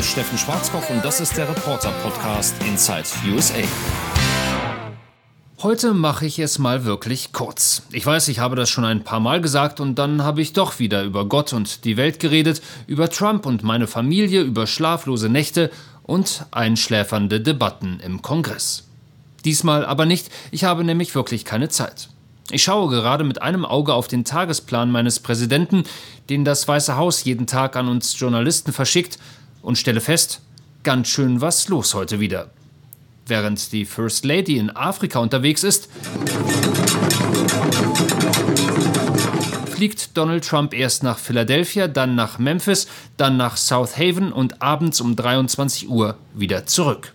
ist Steffen Schwarzkopf und das ist der Reporter-Podcast Inside USA. Heute mache ich es mal wirklich kurz. Ich weiß, ich habe das schon ein paar Mal gesagt und dann habe ich doch wieder über Gott und die Welt geredet, über Trump und meine Familie, über schlaflose Nächte und einschläfernde Debatten im Kongress. Diesmal aber nicht, ich habe nämlich wirklich keine Zeit. Ich schaue gerade mit einem Auge auf den Tagesplan meines Präsidenten, den das Weiße Haus jeden Tag an uns Journalisten verschickt, und stelle fest, ganz schön was los heute wieder. Während die First Lady in Afrika unterwegs ist, fliegt Donald Trump erst nach Philadelphia, dann nach Memphis, dann nach South Haven und abends um 23 Uhr wieder zurück.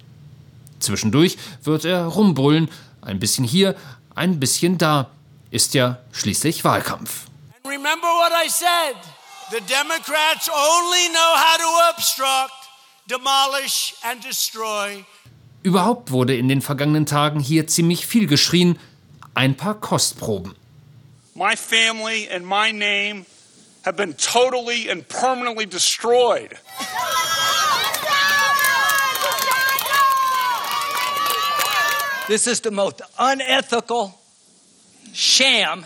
Zwischendurch wird er rumbrüllen, ein bisschen hier, ein bisschen da, ist ja schließlich Wahlkampf. Remember what I said. The Democrats only know how to obstruct, demolish and destroy. Überhaupt wurde in den vergangenen Tagen hier ziemlich viel geschrien. Ein paar Kostproben. My family and my name have been totally and permanently destroyed. This is the most unethical sham.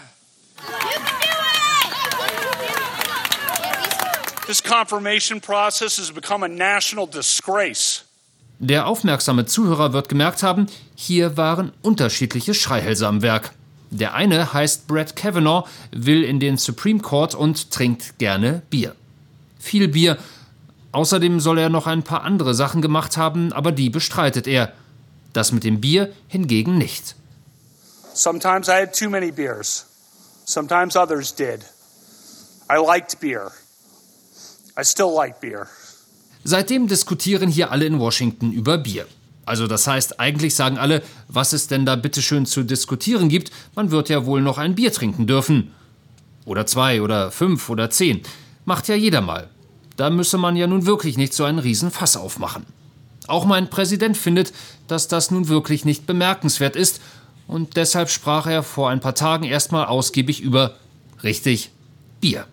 This confirmation process has become a national disgrace. Der aufmerksame Zuhörer wird gemerkt haben, hier waren unterschiedliche Schreihälse am Werk. Der eine heißt Brett Kavanaugh, will in den Supreme Court und trinkt gerne Bier. Viel Bier. Außerdem soll er noch ein paar andere Sachen gemacht haben, aber die bestreitet er. Das mit dem Bier hingegen nicht. Sometimes I had too many beers. Sometimes others did. I liked beer. I still like beer. Seitdem diskutieren hier alle in Washington über Bier. Also das heißt, eigentlich sagen alle, was es denn da bitteschön zu diskutieren gibt, man wird ja wohl noch ein Bier trinken dürfen. Oder zwei oder fünf oder zehn. Macht ja jeder mal. Da müsse man ja nun wirklich nicht so einen Riesenfass aufmachen. Auch mein Präsident findet, dass das nun wirklich nicht bemerkenswert ist und deshalb sprach er vor ein paar Tagen erstmal ausgiebig über, richtig, Bier.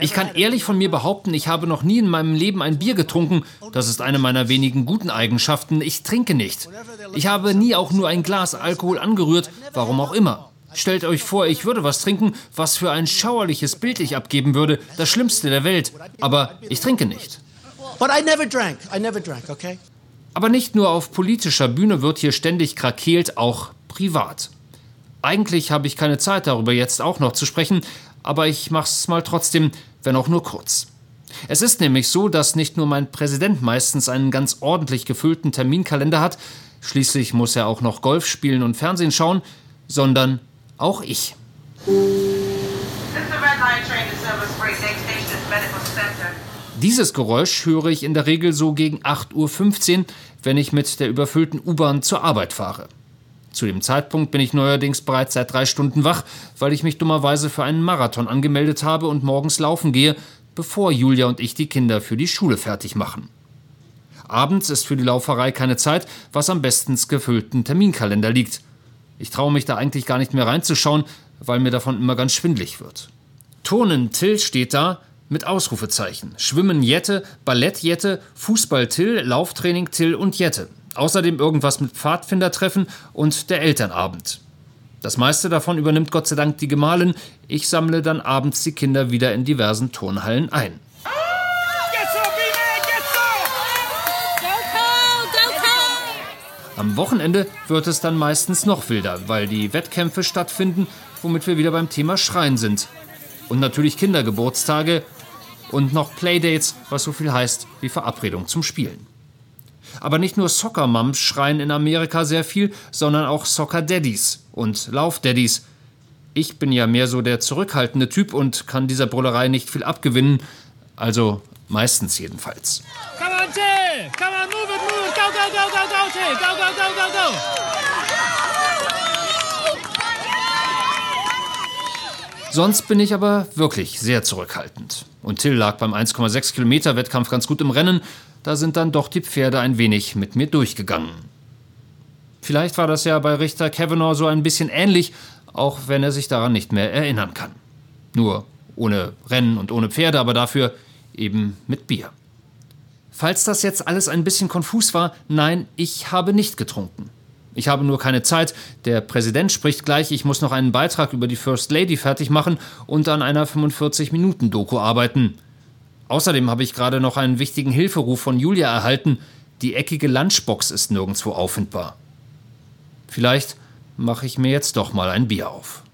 Ich kann ehrlich von mir behaupten, ich habe noch nie in meinem Leben ein Bier getrunken. Das ist eine meiner wenigen guten Eigenschaften. Ich trinke nicht. Ich habe nie auch nur ein Glas Alkohol angerührt, warum auch immer. Stellt euch vor, ich würde was trinken, was für ein schauerliches Bild ich abgeben würde, das Schlimmste der Welt. Aber ich trinke nicht. Aber nicht nur auf politischer Bühne wird hier ständig krakeelt, auch privat. Eigentlich habe ich keine Zeit darüber jetzt auch noch zu sprechen, aber ich mach's mal trotzdem, wenn auch nur kurz. Es ist nämlich so, dass nicht nur mein Präsident meistens einen ganz ordentlich gefüllten Terminkalender hat, schließlich muss er auch noch Golf spielen und Fernsehen schauen, sondern auch ich. Dieses Geräusch höre ich in der Regel so gegen 8.15 Uhr, wenn ich mit der überfüllten U-Bahn zur Arbeit fahre. Zu dem Zeitpunkt bin ich neuerdings bereits seit drei Stunden wach, weil ich mich dummerweise für einen Marathon angemeldet habe und morgens laufen gehe, bevor Julia und ich die Kinder für die Schule fertig machen. Abends ist für die Lauferei keine Zeit, was am bestens gefüllten Terminkalender liegt. Ich traue mich da eigentlich gar nicht mehr reinzuschauen, weil mir davon immer ganz schwindlig wird. Turnen Till steht da mit Ausrufezeichen. Schwimmen Jette, Ballett Jette, Fußball Till, Lauftraining Till und Jette. Außerdem irgendwas mit Pfadfindertreffen und der Elternabend. Das meiste davon übernimmt Gott sei Dank die Gemahlin. Ich sammle dann abends die Kinder wieder in diversen Turnhallen ein. Am Wochenende wird es dann meistens noch wilder, weil die Wettkämpfe stattfinden, womit wir wieder beim Thema Schreien sind. Und natürlich Kindergeburtstage und noch Playdates, was so viel heißt wie Verabredung zum Spielen. Aber nicht nur Soccer Mums schreien in Amerika sehr viel, sondern auch Soccer Daddies und Lauf Daddies. Ich bin ja mehr so der zurückhaltende Typ und kann dieser Brüllerei nicht viel abgewinnen, also meistens jedenfalls. Come on, Jay! Come on, move it, move it! Go, go, go, go, go, Jay! Go, go, go, go, go! Sonst bin ich aber wirklich sehr zurückhaltend. Und Till lag beim 1,6 Kilometer Wettkampf ganz gut im Rennen, da sind dann doch die Pferde ein wenig mit mir durchgegangen. Vielleicht war das ja bei Richter Kavanaugh so ein bisschen ähnlich, auch wenn er sich daran nicht mehr erinnern kann. Nur ohne Rennen und ohne Pferde, aber dafür eben mit Bier. Falls das jetzt alles ein bisschen konfus war, nein, ich habe nicht getrunken. Ich habe nur keine Zeit. Der Präsident spricht gleich, ich muss noch einen Beitrag über die First Lady fertig machen und an einer 45-Minuten-Doku arbeiten. Außerdem habe ich gerade noch einen wichtigen Hilferuf von Julia erhalten. Die eckige Lunchbox ist nirgendwo auffindbar. Vielleicht mache ich mir jetzt doch mal ein Bier auf.